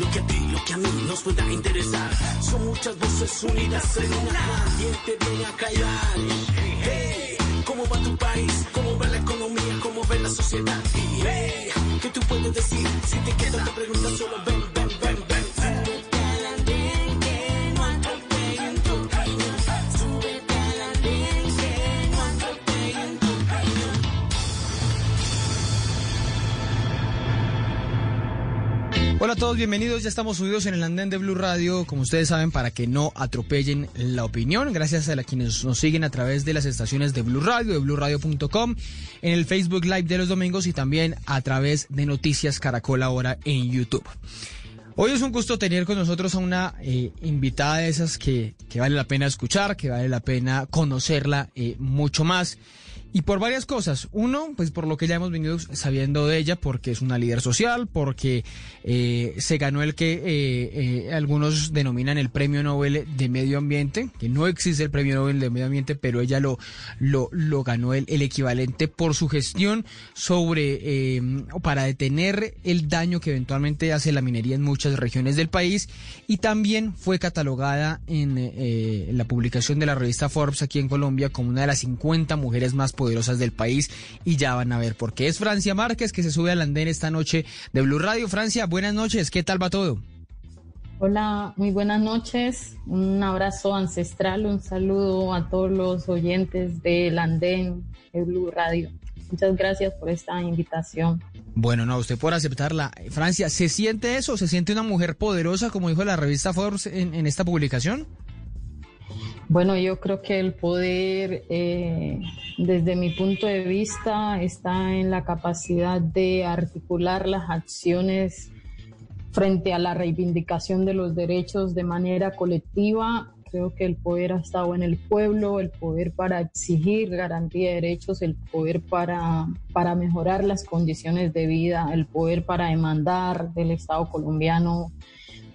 lo que a ti, lo que a mí nos pueda interesar. Son muchas voces unidas en una. ¿Quién te viene a callar? Hey, ¿cómo va tu país? ¿Cómo va la economía? ¿Cómo va la sociedad? Hey, ¿qué tú puedes decir? Si te queda la pregunta, solo ven. Hola a todos, bienvenidos. Ya estamos subidos en el andén de Blue Radio, como ustedes saben, para que no atropellen la opinión. Gracias a la quienes nos siguen a través de las estaciones de Blue Radio, de BlueRadio.com, en el Facebook Live de los domingos y también a través de Noticias Caracol ahora en YouTube. Hoy es un gusto tener con nosotros a una eh, invitada de esas que, vale la pena escuchar, que vale la pena conocerla eh, mucho más. Y por varias cosas. Uno, pues por lo que ya hemos venido sabiendo de ella, porque es una líder social, porque eh, se ganó el que eh, eh, algunos denominan el Premio Nobel de Medio Ambiente, que no existe el Premio Nobel de Medio Ambiente, pero ella lo, lo, ganó el, el equivalente por su gestión sobre, eh, para detener el daño que eventualmente hace la minería en muchas regiones del país. Y también fue catalogada en, eh, la publicación de la revista Forbes aquí en Colombia como una de las 50 mujeres más poderosas del país y ya van a ver por qué. Es Francia Márquez que se sube al andén esta noche de Blue Radio. Francia, buenas noches, ¿qué tal va todo? Hola, muy buenas noches. Un abrazo ancestral, un saludo a todos los oyentes del andén de Blue Radio. Muchas gracias por esta invitación. Bueno, no, usted por aceptarla. Francia, ¿se siente eso? ¿Se siente una mujer poderosa, como dijo la revista Forbes en, en esta publicación? Bueno, yo creo que el poder, eh, desde mi punto de vista, está en la capacidad de articular las acciones frente a la reivindicación de los derechos de manera colectiva. Creo que el poder ha estado en el pueblo, el poder para exigir garantía de derechos, el poder para, para mejorar las condiciones de vida, el poder para demandar del Estado colombiano,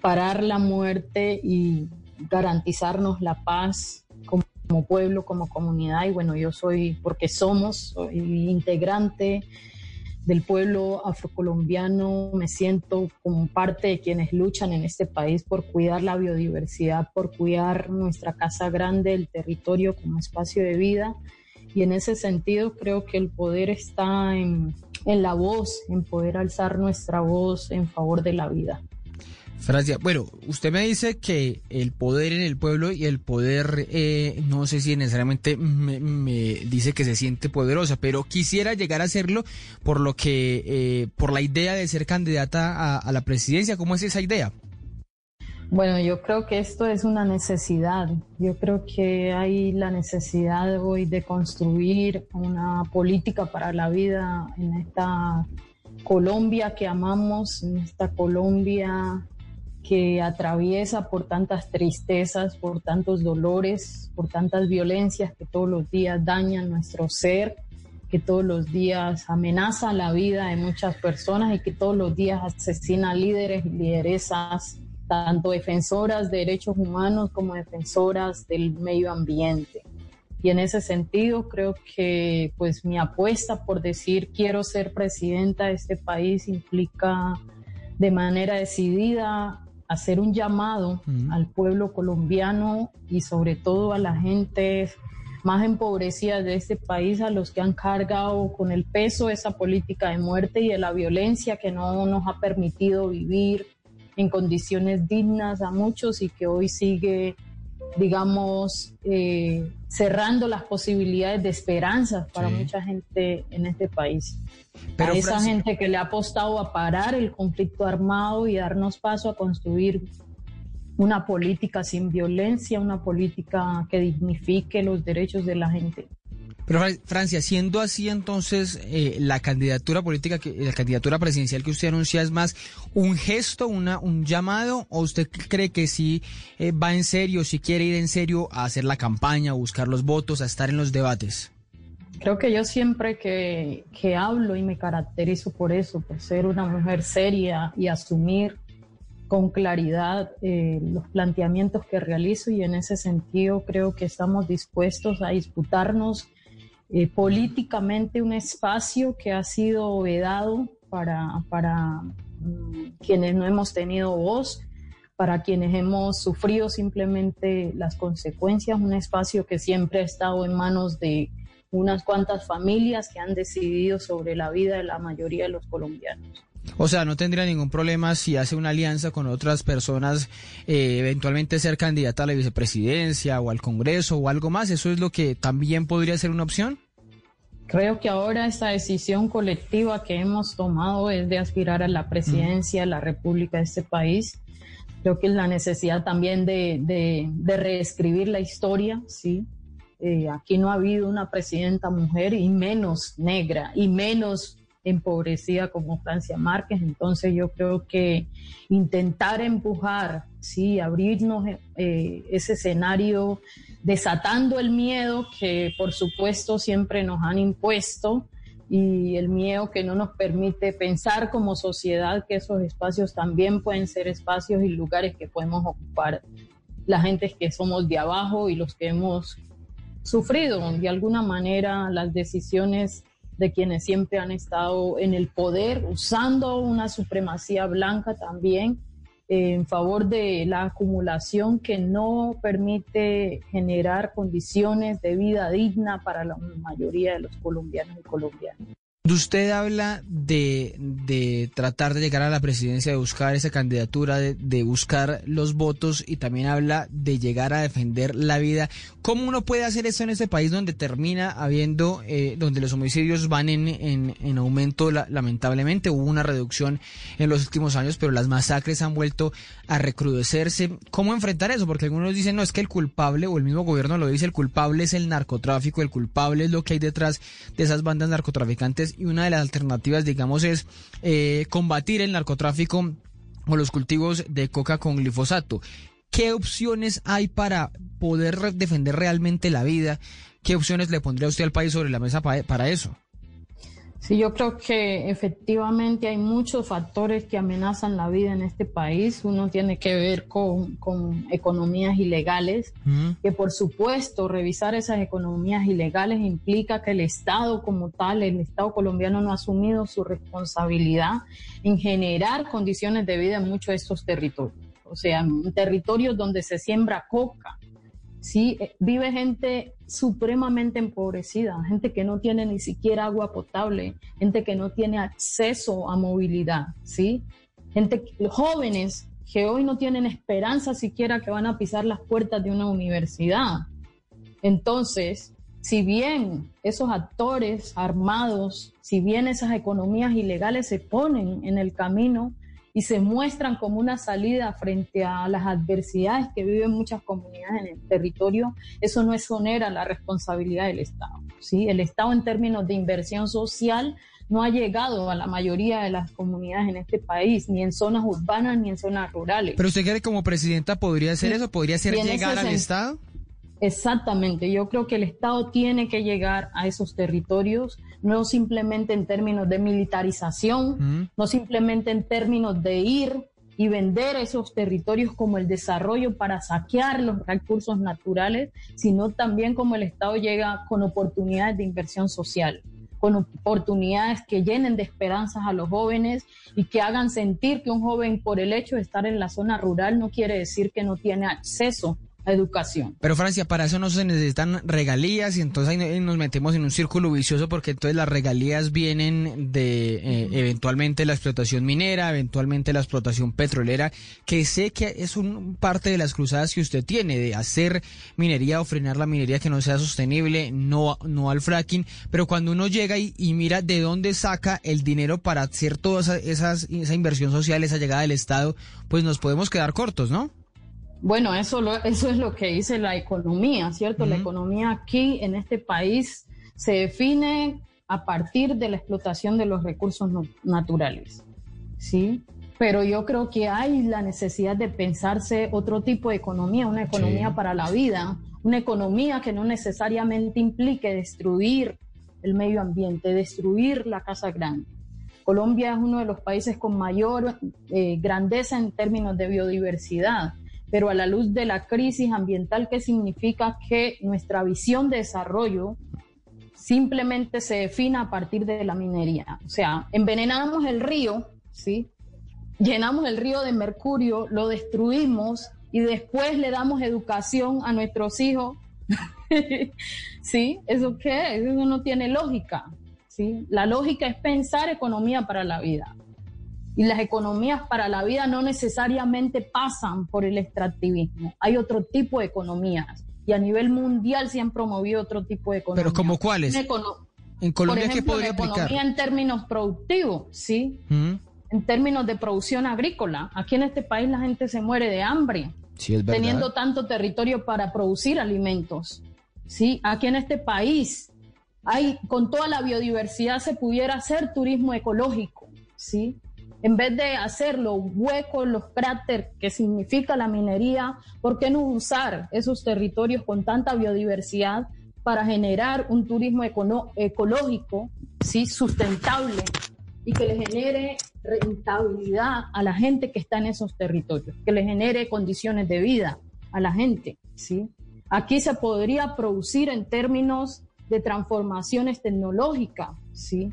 parar la muerte y garantizarnos la paz como, pueblo, como comunidad. Y bueno, yo soy, porque somos, soy integrante del pueblo afrocolombiano, me siento como parte de quienes luchan en este país por cuidar la biodiversidad, por cuidar nuestra casa grande, el territorio como espacio de vida. Y en ese sentido creo que el poder está en, en la voz, en poder alzar nuestra voz en favor de la vida. Francia, bueno, usted me dice que el poder en el pueblo y el poder, eh, no sé si necesariamente me, me, dice que se siente poderosa, pero quisiera llegar a hacerlo por lo que, eh, por la idea de ser candidata a, a la presidencia. ¿Cómo es esa idea? Bueno, yo creo que esto es una necesidad. Yo creo que hay la necesidad hoy de construir una política para la vida en esta Colombia que amamos, en esta Colombia que atraviesa por tantas tristezas, por tantos dolores, por tantas violencias que todos los días dañan nuestro ser, que todos los días amenaza la vida de muchas personas y que todos los días asesina líderes y lideresas, tanto defensoras de derechos humanos como defensoras del medio ambiente. Y en ese sentido creo que pues mi apuesta por decir quiero ser presidenta de este país implica de manera decidida hacer un llamado uh -huh. al pueblo colombiano y sobre todo a la gente más empobrecida de este país, a los que han cargado con el peso de esa política de muerte y de la violencia que no nos ha permitido vivir en condiciones dignas a muchos y que hoy sigue, digamos, eh, cerrando las posibilidades de esperanza para sí. mucha gente en este país. Pero, a esa gente que le ha apostado a parar el conflicto armado y darnos paso a construir una política sin violencia, una política que dignifique los derechos de la gente. Pero Francia, siendo así entonces eh, la candidatura política, la candidatura presidencial que usted anuncia es más un gesto, una, un llamado, o usted cree que sí eh, va en serio, si quiere ir en serio a hacer la campaña, a buscar los votos, a estar en los debates? Creo que yo siempre que, que hablo y me caracterizo por eso, por ser una mujer seria y asumir con claridad eh, los planteamientos que realizo y en ese sentido creo que estamos dispuestos a disputarnos eh, políticamente un espacio que ha sido vedado para, para mm, quienes no hemos tenido voz, para quienes hemos sufrido simplemente las consecuencias, un espacio que siempre ha estado en manos de unas cuantas familias que han decidido sobre la vida de la mayoría de los colombianos. O sea, no tendría ningún problema si hace una alianza con otras personas, eh, eventualmente ser candidata a la vicepresidencia o al Congreso o algo más. ¿Eso es lo que también podría ser una opción? Creo que ahora esta decisión colectiva que hemos tomado es de aspirar a la presidencia de la República de este país. Creo que es la necesidad también de, de, reescribir la historia, ¿sí? Eh, aquí no ha habido una presidenta mujer y menos negra y menos empobrecida como Francia Márquez. Entonces yo creo que intentar empujar, sí, abrirnos eh, ese escenario desatando el miedo que por supuesto siempre nos han impuesto y el miedo que no nos permite pensar como sociedad que esos espacios también pueden ser espacios y lugares que podemos ocupar la gente que somos de abajo y los que hemos sufrido de alguna manera las decisiones de quienes siempre han estado en el poder, usando una supremacía blanca también eh, en favor de la acumulación que no permite generar condiciones de vida digna para la mayoría de los colombianos y colombianas. Usted habla de, de, tratar de llegar a la presidencia, de buscar esa candidatura, de, de, buscar los votos y también habla de llegar a defender la vida. ¿Cómo uno puede hacer eso en este país donde termina habiendo, eh, donde los homicidios van en, en, en aumento lamentablemente? Hubo una reducción en los últimos años, pero las masacres han vuelto a recrudecerse. ¿Cómo enfrentar eso? Porque algunos dicen, no, es que el culpable, o el mismo gobierno lo dice, el culpable es el narcotráfico, el culpable es lo que hay detrás de esas bandas narcotraficantes y una de las alternativas, digamos, es eh, combatir el narcotráfico o los cultivos de coca con glifosato. ¿Qué opciones hay para poder defender realmente la vida? ¿Qué opciones le pondría usted al país sobre la mesa para eso? Sí, yo creo que efectivamente hay muchos factores que amenazan la vida en este país. Uno tiene que ver con, economías ilegales, que por supuesto revisar esas economías ilegales implica que el Estado como tal, el Estado colombiano no ha asumido su responsabilidad en generar condiciones de vida en muchos de estos territorios. O sea, territorios donde se siembra coca, ¿sí? Eh, vive gente supremamente empobrecida, gente que no tiene ni siquiera agua potable, gente que no tiene acceso a movilidad, ¿sí? Gente, jóvenes que hoy no tienen esperanza siquiera que van a pisar las puertas de una universidad. Entonces, si bien esos actores armados, si bien esas economías ilegales se ponen en el camino y se muestran como una salida frente a las adversidades que viven muchas comunidades en el territorio, eso no exonera la responsabilidad del Estado. ¿sí? El Estado en términos de inversión social no ha llegado a la mayoría de las comunidades en este país, ni en zonas urbanas ni en zonas rurales. Pero usted cree que como presidenta podría hacer eso, podría ser llegar al Estado. Exactamente, yo creo que el Estado tiene que llegar a esos territorios, no simplemente en términos de militarización, no simplemente en términos de ir y vender esos territorios como el desarrollo para saquear los recursos naturales, sino también como el Estado llega con oportunidades de inversión social, con oportunidades que llenen de esperanzas a los jóvenes y que hagan sentir que un joven por el hecho de estar en la zona rural no quiere decir que no tiene acceso educación. Pero Francia, para eso no se necesitan regalías y entonces ahí nos metemos en un círculo vicioso porque entonces las regalías vienen de eh, eventualmente la explotación minera, eventualmente la explotación petrolera, que sé que es un parte de las cruzadas que usted tiene de hacer minería o frenar la minería que no sea sostenible, no, no al fracking, pero cuando uno llega y, mira de dónde saca el dinero para hacer toda esa, esa inversión social, esa llegada del Estado, pues nos podemos quedar cortos, ¿no? Bueno, eso, eso es lo que dice la economía, ¿cierto? La economía aquí en este país se define a partir de la explotación de los recursos naturales, ¿sí? Pero yo creo que hay la necesidad de pensarse otro tipo de economía, una economía para la vida, una economía que no necesariamente implique destruir el medio ambiente, destruir la casa grande. Colombia es uno de los países con mayor eh, grandeza en términos de biodiversidad pero a la luz de la crisis ambiental, ¿qué significa que nuestra visión de desarrollo simplemente se defina a partir de la minería? O sea, envenenamos el río, ¿sí? llenamos el río de mercurio, lo destruimos y después le damos educación a nuestros hijos. ¿Sí? ¿Eso qué? Eso no tiene lógica. ¿sí? La lógica es pensar economía para la vida. Y las economías para la vida no necesariamente pasan por el extractivismo. Hay otro tipo de economías. Y a nivel mundial se han promovido otro tipo de economías. ¿Pero como cuáles? en Colombia, ¿qué podría aplicar? en términos productivos, ¿sí? En términos de producción agrícola. Aquí en este país la gente se muere de hambre. teniendo tanto territorio para producir alimentos. ¿sí? Aquí en este país hay, con toda la biodiversidad se pudiera hacer turismo ecológico, ¿sí? En vez de hacer los huecos, los cráteres que significa la minería, ¿por qué no usar esos territorios con tanta biodiversidad para generar un turismo ecológico, ¿sí? sustentable y que le genere rentabilidad a la gente que está en esos territorios, que le genere condiciones de vida a la gente, ¿sí? Aquí se podría producir en términos de transformaciones tecnológicas, ¿sí?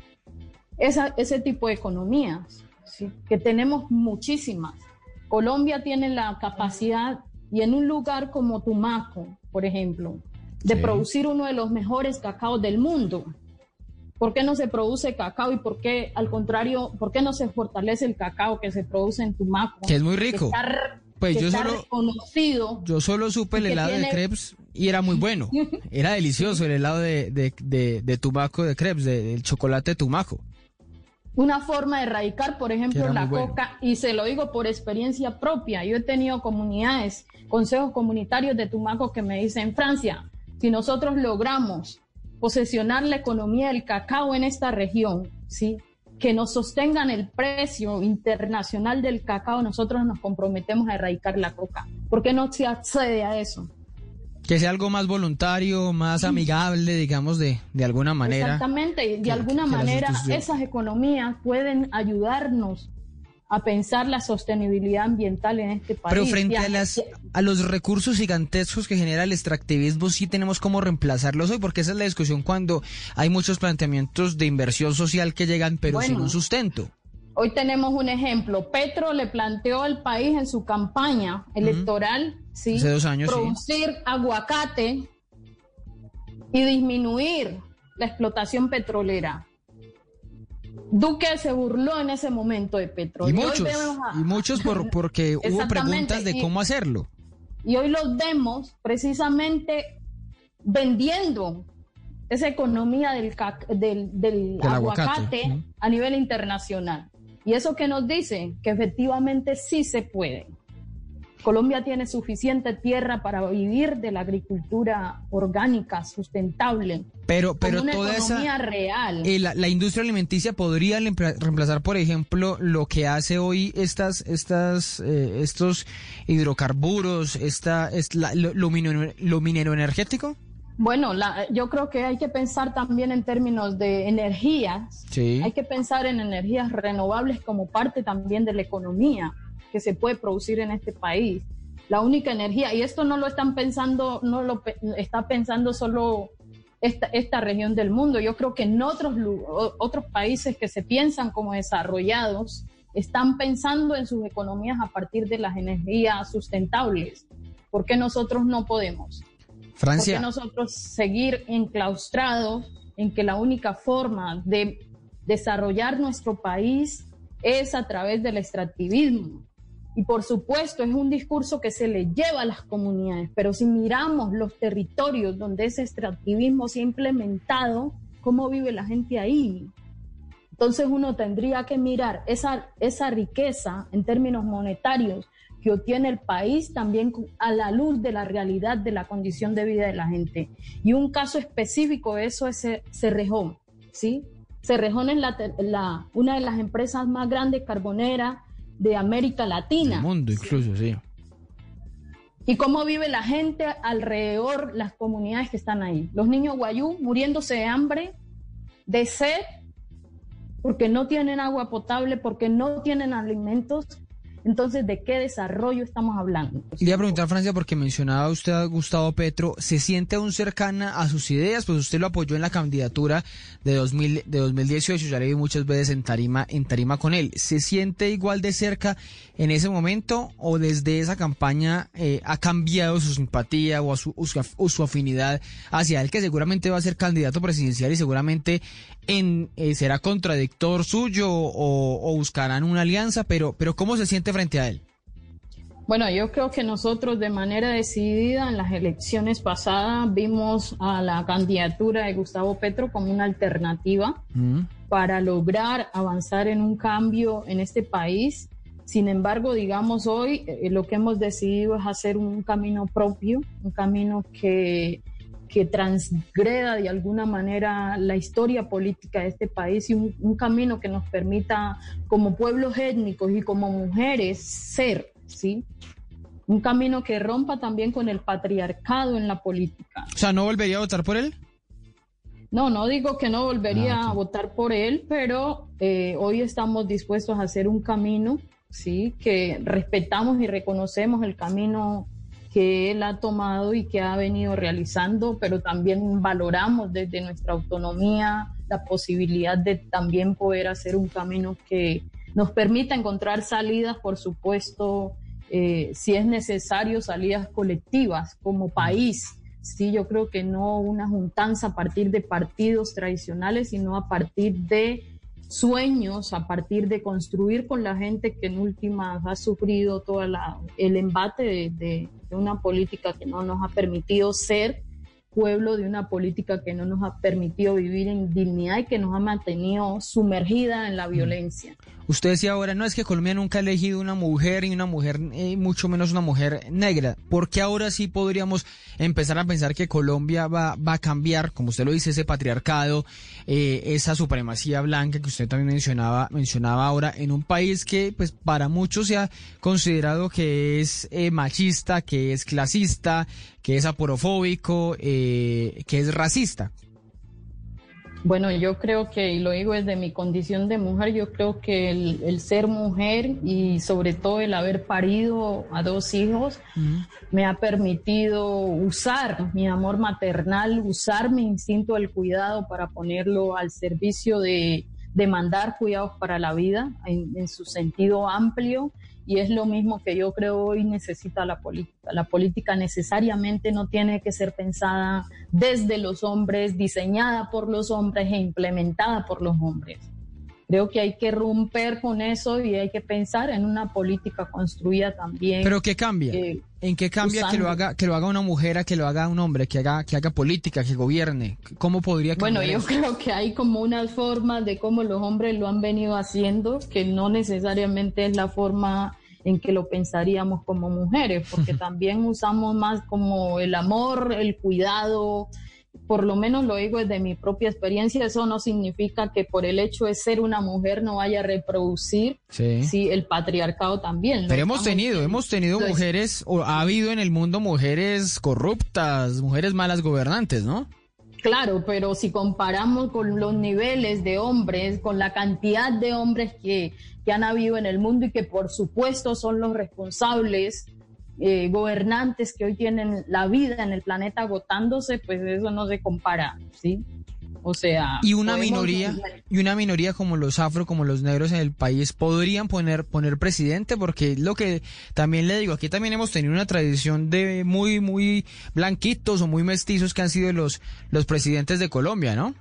ese tipo de economías, ¿sí? que tenemos muchísimas. Colombia tiene la capacidad, y en un lugar como Tumaco, por ejemplo, de producir uno de los mejores cacaos del mundo. ¿Por qué no se produce cacao y por qué, al contrario, por qué no se fortalece el cacao que se produce en Tumaco? Que es muy rico. Pues yo solo, conocido. yo solo supe el helado de crepes y era muy bueno. Era delicioso el helado de, de, de, de tumaco de crepes, del chocolate de tumaco. Una forma de erradicar, por ejemplo, la coca, y se lo digo por experiencia propia. Yo he tenido comunidades, consejos comunitarios de Tumaco que me dicen, Francia, si nosotros logramos posesionar la economía del cacao en esta región, ¿sí? que nos sostengan el precio internacional del cacao, nosotros nos comprometemos a erradicar la coca. ¿Por qué no se accede a eso? Que sea algo más voluntario, más amigable, digamos, de, de alguna manera. Exactamente, de alguna manera esas economías pueden ayudarnos a pensar la sostenibilidad ambiental en este país. Pero frente a, las, a los recursos gigantescos que genera el extractivismo, sí tenemos cómo reemplazarlos hoy, porque esa es la discusión cuando hay muchos planteamientos de inversión social que llegan, pero sin un sustento. Hoy tenemos un ejemplo. Petro le planteó al país en su campaña electoral, ¿sí? dos años, producir aguacate y disminuir la explotación petrolera. Duque se burló en ese momento de Petro. Y, muchos, y muchos por, porque hubo preguntas de cómo hacerlo. Y hoy los vemos precisamente vendiendo esa economía del, del, aguacate, a nivel internacional. Y eso que nos dice que efectivamente sí se puede. Colombia tiene suficiente tierra para vivir de la agricultura orgánica, sustentable. Pero, pero una toda economía real. Eh, la, industria alimenticia podría reemplazar, por ejemplo, lo que hace hoy estas, estas, eh, estos hidrocarburos, esta, es lo, minero, energético. Bueno, yo creo que hay que pensar también en términos de energías. Sí. Hay que pensar en energías renovables como parte también de la economía que se puede producir en este país. La única energía, y esto no lo están pensando, no lo está pensando solo esta, esta región del mundo. Yo creo que en otros, otros países que se piensan como desarrollados, están pensando en sus economías a partir de las energías sustentables. ¿Por qué nosotros no podemos? Francia. ¿Por qué nosotros seguir enclaustrados en que la única forma de desarrollar nuestro país es a través del extractivismo? Y por supuesto es un discurso que se le lleva a las comunidades, pero si miramos los territorios donde ese extractivismo se ha implementado, ¿cómo vive la gente ahí? Entonces uno tendría que mirar esa, esa riqueza en términos monetarios que obtiene el país también a la luz de la realidad de la condición de vida de la gente. Y un caso específico de eso es Cerrejón, ¿sí? Cerrejón es una de las empresas más grandes carboneras de América Latina. El mundo incluso, sí. ¿Y cómo vive la gente alrededor, las comunidades que están ahí? Los niños guayú muriéndose de hambre, de sed, porque no tienen agua potable, porque no tienen alimentos. Entonces, ¿de qué desarrollo estamos hablando? Le iba a preguntar, Francia, porque mencionaba usted a Gustavo Petro, ¿se siente aún cercana a sus ideas? Pues usted lo apoyó en la candidatura de, 2000, de 2018, ya le vi muchas veces en tarima, en tarima con él. ¿Se siente igual de cerca en ese momento o desde esa campaña eh, ha cambiado su simpatía o, su, su, afinidad hacia él, que seguramente va a ser candidato presidencial y seguramente en, eh, será contradictor suyo o, o buscarán una alianza, pero, pero ¿cómo se siente frente a él? Bueno, yo creo que nosotros de manera decidida en las elecciones pasadas vimos a la candidatura de Gustavo Petro como una alternativa mm. para lograr avanzar en un cambio en este país. Sin embargo, digamos hoy eh, lo que hemos decidido es hacer un camino propio, un camino que, que transgreda de alguna manera la historia política de este país y un camino que nos permita como pueblos étnicos y como mujeres ser ¿sí? Un camino que rompa también con el patriarcado en la política. O sea, ¿no volvería a votar por él? No, no digo que no volvería ah, a votar por él, pero eh, hoy estamos dispuestos a hacer un camino, ¿sí? Que respetamos y reconocemos el camino que él ha tomado y que ha venido realizando, pero también valoramos desde nuestra autonomía la posibilidad de también poder hacer un camino que nos permita encontrar salidas, por supuesto, eh, si es necesario, salidas colectivas como país. Sí, yo creo que no una juntanza a partir de partidos tradicionales, sino a partir de sueños, a partir de construir con la gente que en últimas ha sufrido todo el embate de una política que no nos ha permitido ser pueblo de una política que no nos ha permitido vivir en dignidad y que nos ha mantenido sumergida en la mm. violencia. Usted decía ahora, no es que Colombia nunca ha elegido una mujer y una mujer, eh, mucho menos una mujer negra. ¿Por qué ahora sí podríamos empezar a pensar que Colombia va, va a cambiar, como usted lo dice, ese patriarcado, eh, esa supremacía blanca que usted también mencionaba, mencionaba ahora, en un país que pues para muchos se ha considerado que es eh, machista, que es clasista, que es aporofóbico, que es racista? Bueno, yo creo que, y lo digo desde mi condición de mujer, yo creo que el, ser mujer y sobre todo el haber parido a dos hijos me ha permitido usar mi amor maternal, usar mi instinto del cuidado para ponerlo al servicio de, mandar cuidados para la vida en su sentido amplio y es lo mismo que yo creo hoy necesita la política. La política necesariamente no tiene que ser pensada desde los hombres, diseñada por los hombres e implementada por los hombres. Creo que hay que romper con eso y hay que pensar en una política construida también. Pero ¿qué cambia? Eh, ¿En qué cambia que lo haga que lo haga una mujer a que lo haga un hombre, que haga que haga política, que gobierne? ¿Cómo podría cambiar? Bueno, yo creo que hay como unas formas de cómo los hombres lo han venido haciendo, que no necesariamente es la forma en que lo pensaríamos como mujeres, porque también usamos más como el amor, el cuidado, por lo menos lo digo desde mi propia experiencia, eso no significa que por el hecho de ser una mujer no vaya a reproducir sí. el patriarcado también. Pero hemos tenido, hemos tenido mujeres, o ha habido en el mundo mujeres corruptas, mujeres malas gobernantes, ¿no? Claro, pero si comparamos con los niveles de hombres, con la cantidad de hombres que, que han habido en el mundo y que por supuesto son los responsables eh, gobernantes que hoy tienen la vida en el planeta agotándose, pues eso no se compara, ¿sí? O sea, y una minoría y una minoría como los afro, como los negros en el país podrían poner poner presidente porque lo que también le digo, aquí también hemos tenido una tradición de muy muy blanquitos o muy mestizos que han sido los los presidentes de Colombia, ¿no?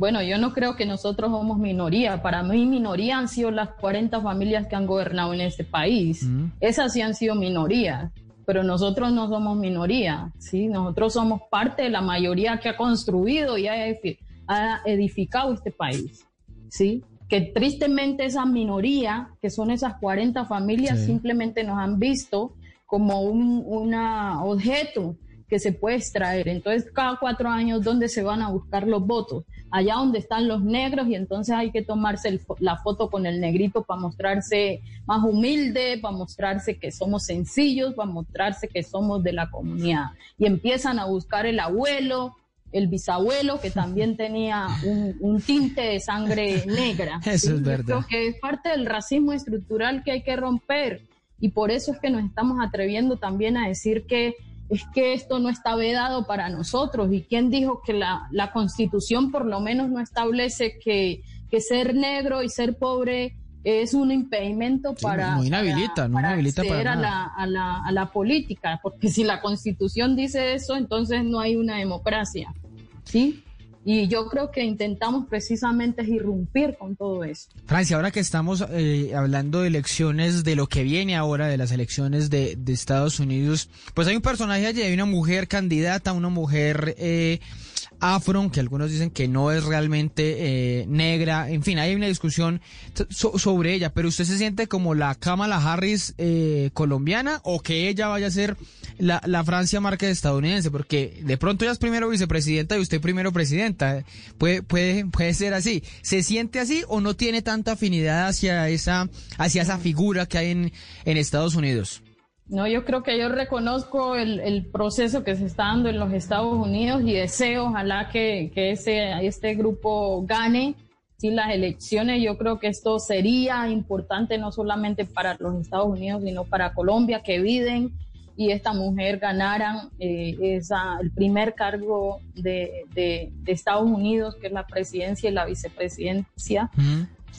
Bueno, yo no creo que nosotros somos minoría. Para mí minoría han sido las 40 familias que han gobernado en este país. Mm. Esas sí han sido minorías, pero nosotros no somos minoría, ¿sí? Nosotros somos parte de la mayoría que ha construido y ha, edificado este país, ¿sí? Que tristemente esa minoría, que son esas 40 familias, simplemente nos han visto como un una objeto que se puede extraer. Entonces, cada cuatro años, ¿dónde se van a buscar los votos? Allá donde están los negros y entonces hay que tomarse la foto con el negrito para mostrarse más humilde, para mostrarse que somos sencillos, para mostrarse que somos de la comunidad. Y empiezan a buscar el abuelo, el bisabuelo que también tenía un, tinte de sangre negra. Eso es verdad. que es parte del racismo estructural que hay que romper y por eso es que nos estamos atreviendo también a decir que es que esto no está vedado para nosotros. ¿Y quién dijo que la, la constitución por lo menos no establece que, que ser negro y ser pobre es un impedimento para, no inhabilita, no inhabilita para a, la, a, la, a la política, porque si la constitución dice eso, entonces no hay una democracia. ¿Sí? Y yo creo que intentamos precisamente irrumpir con todo eso. Francia, ahora que estamos eh, hablando de elecciones, de lo que viene ahora, de las elecciones de, de Estados Unidos, pues hay un personaje allí, hay una mujer candidata, una mujer... Eh, afro, que algunos dicen que no es realmente eh, negra. En fin, hay una discusión sobre ella, pero usted se siente como la Kamala Harris eh, colombiana o que ella vaya a ser la, la Francia Márquez estadounidense, porque de pronto ella es primero vicepresidenta y usted primero presidenta. Puede, puede, puede ser así. ¿Se siente así o no tiene tanta afinidad hacia esa, hacia esa figura que hay en, en Estados Unidos? No, yo creo que yo reconozco el, el, proceso que se está dando en los Estados Unidos y deseo, ojalá que, que ese, este grupo gane sí, las elecciones. Yo creo que esto sería importante no solamente para los Estados Unidos, sino para Colombia, que Biden y esta mujer ganaran eh, esa, el primer cargo de, de, Estados Unidos, que es la presidencia y la vicepresidencia.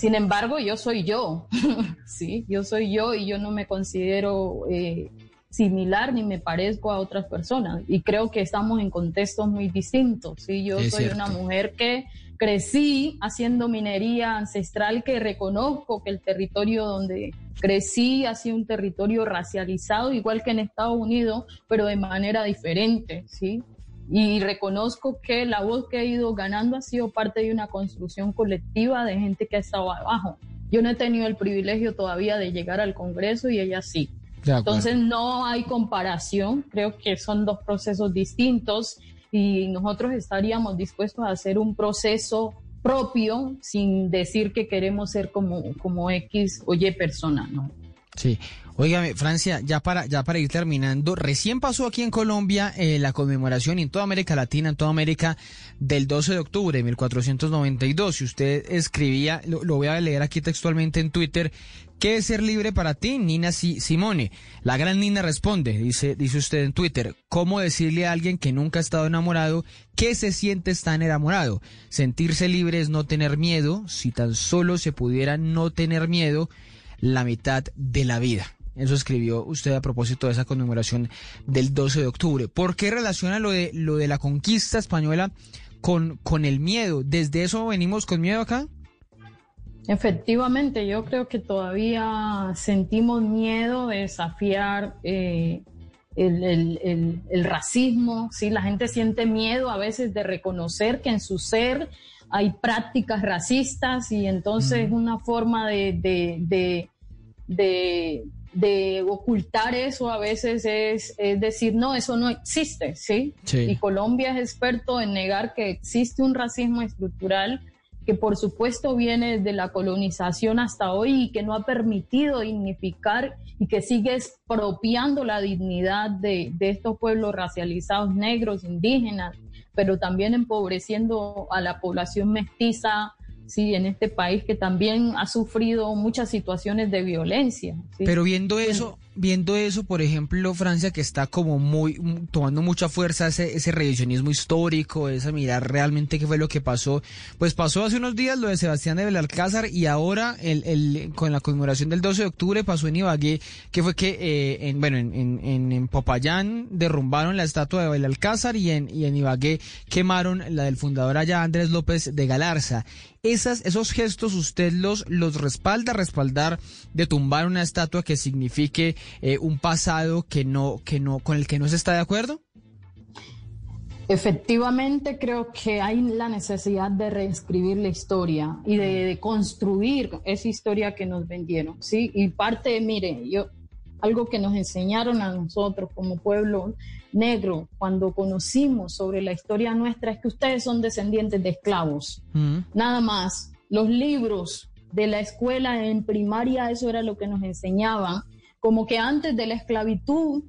Sin embargo, yo soy yo, sí, yo soy yo y yo no me considero eh, similar ni me parezco a otras personas. Y creo que estamos en contextos muy distintos, sí, yo soy una mujer que crecí haciendo minería ancestral, que reconozco que el territorio donde crecí ha sido un territorio racializado, igual que en Estados Unidos, pero de manera diferente, sí y reconozco que la voz que he ido ganando ha sido parte de una construcción colectiva de gente que ha estado abajo. Yo no he tenido el privilegio todavía de llegar al Congreso y ella sí. Entonces no hay comparación, creo que son dos procesos distintos y nosotros estaríamos dispuestos a hacer un proceso propio sin decir que queremos ser como, como X o Y persona, ¿no? Sí. Óigame, Francia, ya para, ya para ir terminando, recién pasó aquí en Colombia eh, la conmemoración en toda América Latina, en toda América, del 12 de octubre de 1492. Si usted escribía, lo, voy a leer aquí textualmente en Twitter, ¿qué es ser libre para ti, Nina Simone? La gran Nina responde, dice, dice usted en Twitter, ¿cómo decirle a alguien que nunca ha estado enamorado que se siente estar enamorado? Sentirse libre es no tener miedo, si tan solo se pudiera no tener miedo, la mitad de la vida. Eso escribió usted a propósito de esa conmemoración del 12 de octubre. ¿Por qué relaciona lo de, lo de la conquista española con, con el miedo? ¿Desde eso venimos con miedo acá? Efectivamente, yo creo que todavía sentimos miedo de desafiar eh, el, el, el, racismo, ¿sí? la gente siente miedo a veces de reconocer que en su ser hay prácticas racistas y entonces es una forma de, de, de, de, ocultar eso a veces es, es, decir, no, eso no existe, ¿sí? Y Colombia es experto en negar que existe un racismo estructural que por supuesto viene de la colonización hasta hoy y que no ha permitido dignificar y que sigue expropiando la dignidad de, de estos pueblos racializados negros, indígenas, pero también empobreciendo a la población mestiza, sí, en este país que también ha sufrido muchas situaciones de violencia. Pero viendo eso, viendo eso, por ejemplo, Francia que está como muy tomando mucha fuerza ese, ese revisionismo histórico, esa mirar realmente qué fue lo que pasó, pues pasó hace unos días lo de Sebastián de Belalcázar y ahora el, el, con la conmemoración del 12 de octubre pasó en Ibagué, que fue que eh, en, bueno, en, en, en, Popayán derrumbaron la estatua de Belalcázar y en, y en Ibagué quemaron la del fundador allá Andrés López de Galarza. Esas, esos gestos usted los, los respalda, respaldar de tumbar una estatua que signifique eh, un pasado que no, que no, con el que no se está de acuerdo? Efectivamente, creo que hay la necesidad de reescribir la historia y de, construir esa historia que nos vendieron, ¿sí? Y parte, mire, yo, algo que nos enseñaron a nosotros como pueblo negro cuando conocimos sobre la historia nuestra es que ustedes son descendientes de esclavos, mm. nada más. Los libros de la escuela en primaria, eso era lo que nos enseñaban como que antes de la esclavitud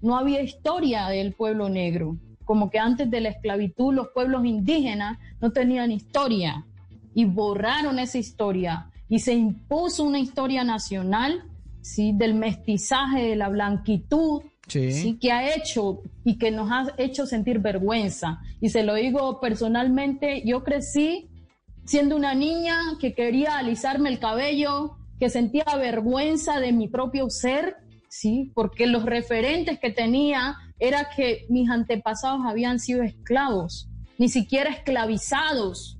no había historia del pueblo negro, como que antes de la esclavitud los pueblos indígenas no tenían historia y borraron esa historia y se impuso una historia nacional, ¿sí? del mestizaje, de la blanquitud, sí. que ha hecho y que nos ha hecho sentir vergüenza. Y se lo digo personalmente, yo crecí siendo una niña que quería alisarme el cabello, que sentía vergüenza de mi propio ser, ¿sí? Porque los referentes que tenía era que mis antepasados habían sido esclavos, ni siquiera esclavizados,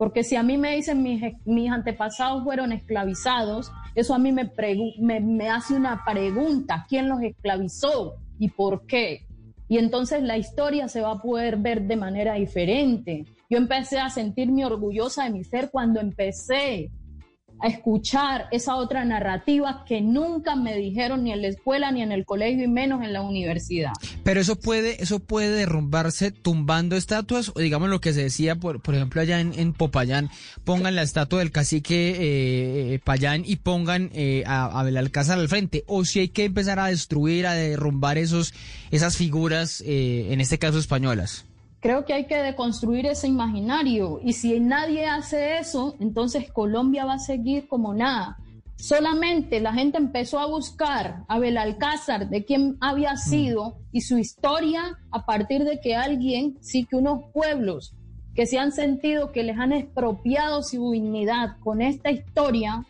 porque si a mí me dicen mis, mis antepasados fueron esclavizados, eso a mí me, me, me hace una pregunta, ¿quién los esclavizó y por qué? Y entonces la historia se va a poder ver de manera diferente. Yo empecé a sentirme orgullosa de mi ser cuando empecé a escuchar esa otra narrativa que nunca me dijeron ni en la escuela ni en el colegio y menos en la universidad. Pero eso puede, eso puede derrumbarse tumbando estatuas o digamos lo que se decía por, por ejemplo allá en, Popayán, pongan la estatua del cacique eh, Payán y pongan eh, a, a Belalcázar al frente o si hay que empezar a destruir, a derrumbar esos, esas figuras, eh, en este caso españolas. Creo que hay que deconstruir ese imaginario y si nadie hace eso, entonces Colombia va a seguir como nada. Solamente la gente empezó a buscar a Belalcázar de quién había mm. sido y su historia a partir de que alguien, sí que unos pueblos que se han sentido que les han expropiado su dignidad con esta historia,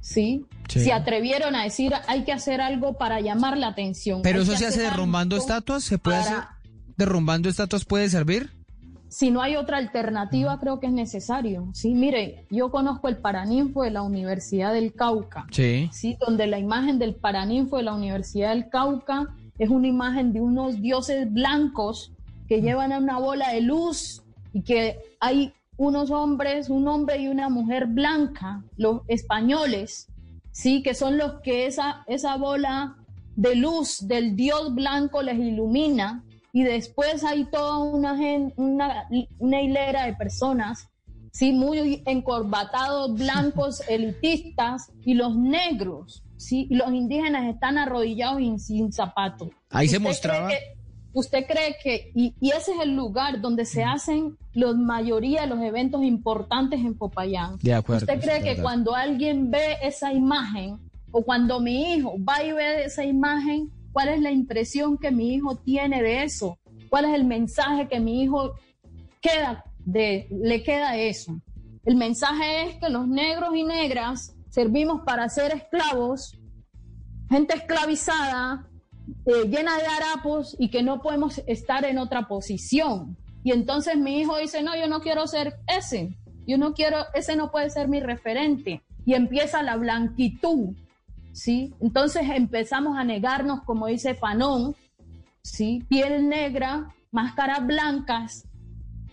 ¿sí? Se atrevieron a decir hay que hacer algo para llamar la atención. Pero eso se hace derrumbando estatuas, se puede hacer derrumbando estatuas puede servir? Si no hay otra alternativa, creo que es necesario. Sí, mire, yo conozco el Paraninfo de la Universidad del Cauca. Sí. Sí, donde la imagen del Paraninfo de la Universidad del Cauca es una imagen de unos dioses blancos que llevan a una bola de luz y que hay unos hombres, un hombre y una mujer blanca, los españoles, sí, que son los que esa, esa bola de luz del dios blanco les ilumina y después hay toda una, una, una hilera de personas, ¿sí? muy encorbatados, blancos, elitistas, y los negros, ¿sí? los indígenas están arrodillados y sin zapatos. Ahí se mostraba. ¿Usted cree que, y, y, ese es el lugar donde se hacen la mayoría de los eventos importantes en Popayán? De acuerdo. ¿Usted cree que cuando alguien ve esa imagen, o cuando mi hijo va y ve esa imagen, cuál es la impresión que mi hijo tiene de eso, cuál es el mensaje que mi hijo queda de, le queda eso. El mensaje es que los negros y negras servimos para ser esclavos, gente esclavizada, eh, llena de harapos y que no podemos estar en otra posición. Y entonces mi hijo dice, no, yo no quiero ser ese, yo no quiero, ese no puede ser mi referente. Y empieza la blanquitud, ¿sí? Entonces empezamos a negarnos, como dice Fanón, ¿sí? Piel negra, máscaras blancas,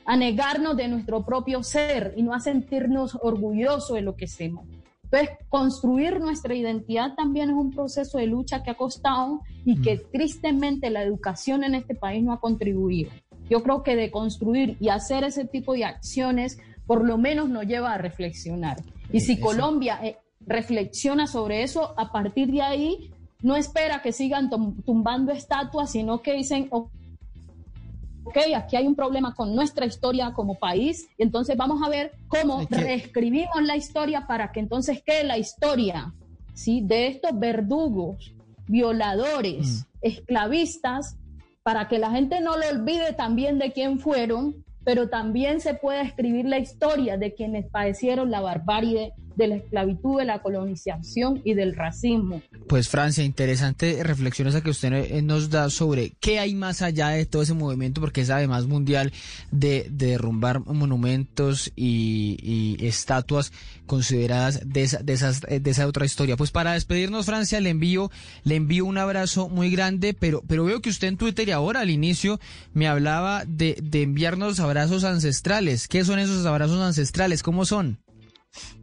a negarnos de nuestro propio ser y no a sentirnos orgullosos de lo que somos. Entonces, construir nuestra identidad también es un proceso de lucha que ha costado y que mm. tristemente la educación en este país no ha contribuido. Yo creo que de construir y hacer ese tipo de acciones por lo menos nos lleva a reflexionar. Y si Colombia eh, reflexiona sobre eso, a partir de ahí no espera que sigan tumbando estatuas, sino que dicen, ok, aquí hay un problema con nuestra historia como país, y entonces vamos a ver cómo reescribimos la historia para que entonces quede la historia ¿sí? de estos verdugos, violadores, mm. esclavistas, para que la gente no lo olvide también de quién fueron, pero también se pueda escribir la historia de quienes padecieron la barbarie de la esclavitud, de la colonización y del racismo. Pues Francia, interesante reflexiones a que usted eh, nos da sobre qué hay más allá de todo ese movimiento, porque es además mundial de, derrumbar monumentos y, estatuas consideradas de esa, de, esas, de esa otra historia. Pues para despedirnos, Francia, le envío, le envío un abrazo muy grande, pero, pero veo que usted en Twitter y ahora al inicio me hablaba de, de enviarnos abrazos ancestrales. ¿Qué son esos abrazos ancestrales? ¿Cómo son?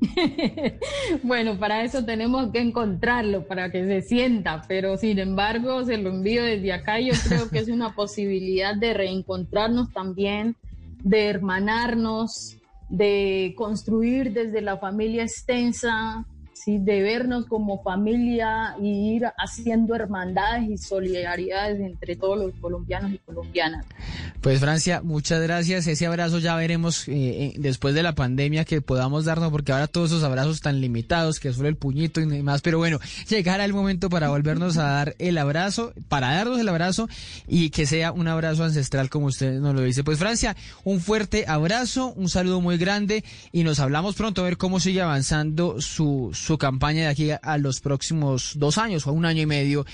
bueno, para eso tenemos que encontrarlo, para que se sienta, pero sin embargo se lo envío desde acá. Yo creo que es una posibilidad de reencontrarnos también, de hermanarnos, de construir desde la familia extensa, ¿sí? de vernos como familia y ir haciendo hermandades y solidaridades entre todos los colombianos y colombianas. Pues Francia, muchas gracias. Ese abrazo ya veremos eh, eh, después de la pandemia que podamos darnos, porque ahora todos esos abrazos tan limitados, que solo el puñito y demás, pero bueno, llegará el momento para volvernos a dar el abrazo, para darnos el abrazo y que sea un abrazo ancestral como usted nos lo dice. Pues Francia, un fuerte abrazo, un saludo muy grande y nos hablamos pronto a ver cómo sigue avanzando su, su campaña de aquí a los próximos dos años o un año y medio